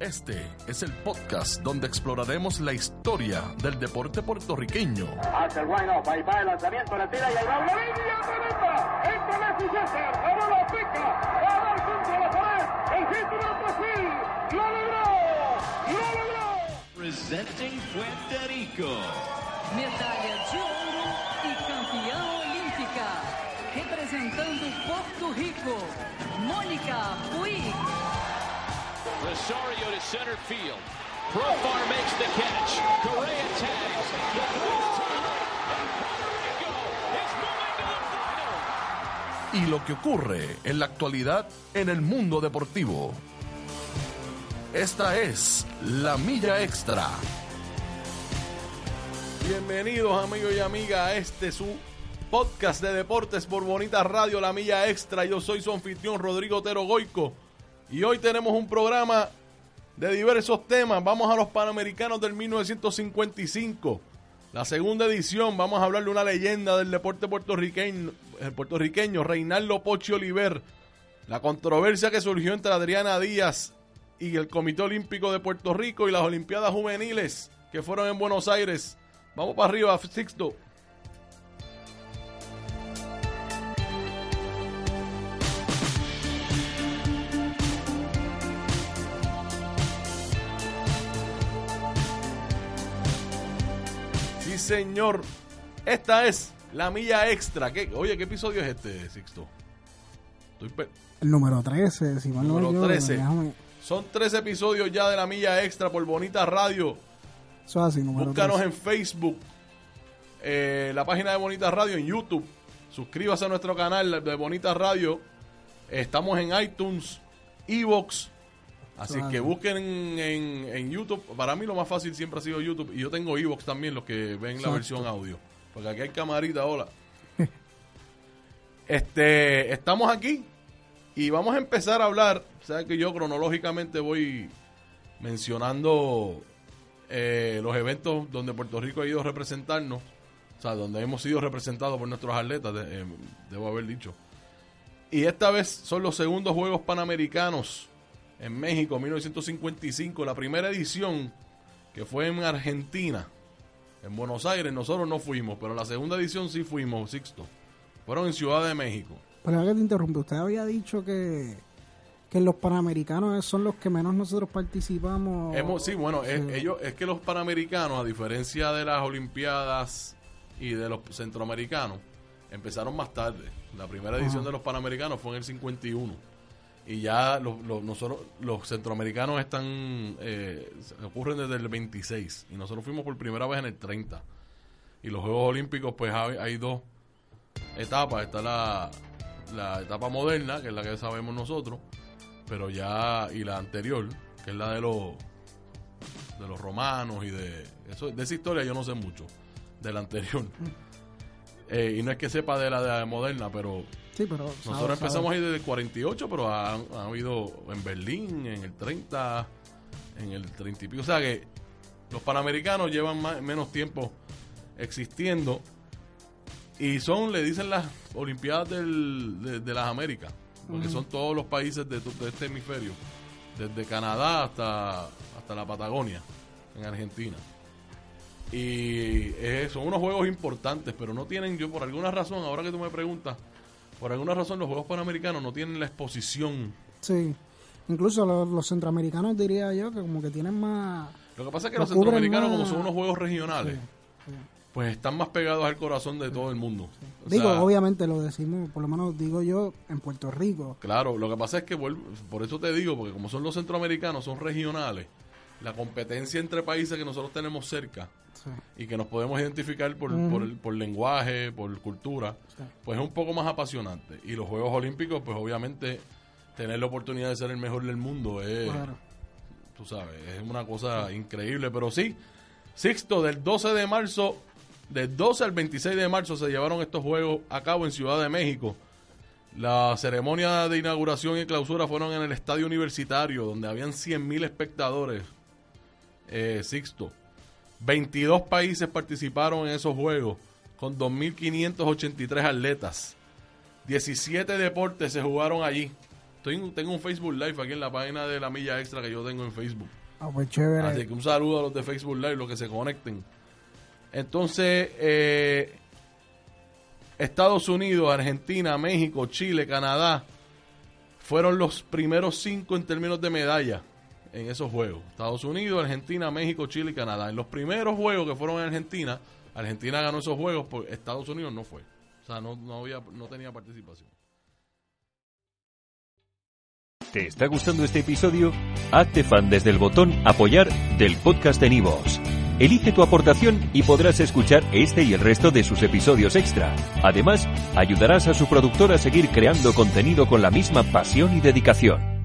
Este es el podcast donde exploraremos la historia del deporte puertorriqueño. Hace el wind-up, ahí va el lanzamiento, la tira y ahí va una línea tremenda. Entra Messi César, la bola pica, va a dar contra la pared. El hit de Brasil, lo logró, lo logró. Presenting Puerto Rico. medalha de ouro e campeã olímpica. Representando Porto Rico, Mônica Puig. Rosario to center field. Profar makes the catch. Correa tags. The. Y lo que ocurre en la actualidad en el mundo deportivo. Esta es la milla extra. Bienvenidos amigos y amigas a este su podcast de deportes por Bonita Radio, La Milla Extra. Yo soy su anfitrión Rodrigo Otero Goico y hoy tenemos un programa de diversos temas. Vamos a los Panamericanos del 1955, la segunda edición. Vamos a hablar de una leyenda del deporte puertorriqueño, eh, puertorriqueño Reinaldo Pochi Oliver. La controversia que surgió entre Adriana Díaz y el Comité Olímpico de Puerto Rico y las Olimpiadas Juveniles que fueron en Buenos Aires. Vamos para arriba, Sixto. Sí, señor. Esta es la milla extra. ¿Qué- Oye, ¿qué episodio es este, Sixto? Estoy pe- El número 13, si mal no me Número 13. déjame- Son tres episodios ya de la milla extra por Bonita Radio. Eso es así, número Búscanos 13. en Facebook, eh, la página de Bonita Radio, en YouTube. Suscríbase a nuestro canal de Bonita Radio. Estamos en iTunes, Evox. Así Claro. que busquen en, en- en YouTube. Para mí lo más fácil siempre ha sido YouTube. Y yo tengo Evox también, los que ven la versión audio. Porque aquí hay camarita, hola. este, estamos aquí y vamos a empezar a hablar. O sea que yo cronológicamente voy mencionando eh, los eventos donde Puerto Rico ha ido a representarnos, o sea, donde hemos sido representados por nuestros atletas, de- eh, debo haber dicho. Y esta vez son los segundos Juegos Panamericanos en México, 1955, la primera edición que fue en Argentina, en Buenos Aires, nosotros no fuimos, pero la segunda edición sí fuimos, Sixto. Fueron en Ciudad de México. Pero que te interrumpe, usted había dicho que, que los panamericanos son los que menos nosotros participamos. Hemos, sí, bueno, es, ellos, es que los panamericanos, a diferencia de las Olimpiadas y de los centroamericanos, empezaron más tarde. La primera edición Ajá. de los panamericanos fue en el 51. Y ya los, los- nosotros, los centroamericanos están, eh, ocurren desde el 26. Y nosotros fuimos por primera vez en el 30. Y los Juegos Olímpicos, pues hay, hay dos etapas. Está la, la etapa moderna, que es la que sabemos nosotros, pero ya, y la anterior, que es la de los de los romanos y de eso de esa historia yo no sé mucho de la anterior Eh, y no es que sepa de la de la moderna pero Sí, pero. nosotros sabe- empezamos ahí desde el 48 pero ha, ha habido en Berlín en el 30 en el 30 y pico. O sea que los panamericanos llevan más- menos tiempo existiendo y son le dicen las olimpiadas del- de, de las Américas porque son todos los países de este hemisferio desde Canadá hasta hasta la Patagonia en Argentina. Y eh, son unos juegos importantes pero no tienen yo por alguna razón ahora que tú me preguntas por alguna razón los juegos panamericanos no tienen la exposición Sí. Incluso los, los centroamericanos diría yo que como que tienen más... lo que pasa es que Lo los centroamericanos como son unos juegos regionales Sí, sí. pues están más pegados al corazón de todo el mundo. O Digo, sea, obviamente lo decimos, por lo menos digo yo, en Puerto Rico. Claro, lo que pasa es que, vuelvo- por eso te digo, porque como son los centroamericanos, son regionales, la competencia entre países que nosotros tenemos cerca Sí. y que nos podemos identificar por, por, lenguaje, por cultura, Sí. pues es un poco más apasionante. Y los Juegos Olímpicos, pues obviamente, tener la oportunidad de ser el mejor del mundo es, Claro. tú sabes, es una cosa increíble. Pero sí, Sixto, del 12 de marzo, del 12 al 26 de marzo se llevaron estos Juegos a cabo en Ciudad de México. La ceremonia de inauguración y clausura fueron en el estadio universitario, donde habían 100.000 espectadores. Eh, Sixto. 22 países participaron en esos juegos, con 2.583 atletas. 17 deportes se jugaron allí. Estoy, tengo un Facebook Live aquí en la página de la Milla Extra que yo tengo en Facebook. Ah, pues chévere. Así que un saludo a los de Facebook Live, los que se conecten. Entonces, eh, Estados Unidos, Argentina, México, Chile, Canadá fueron los primeros cinco en términos de medalla en esos juegos. Estados Unidos, Argentina, México, Chile y Canadá. En los primeros juegos que fueron en Argentina, Argentina ganó esos juegos, pues Estados Unidos no fue. O sea, no, no, había, no tenía participación. ¿Te está gustando este episodio? Hazte fan desde el botón Apoyar del podcast de Nivos. Elige tu aportación y podrás escuchar este y el resto de sus episodios extra. Además, ayudarás a su productor a seguir creando contenido con la misma pasión y dedicación.